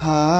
high.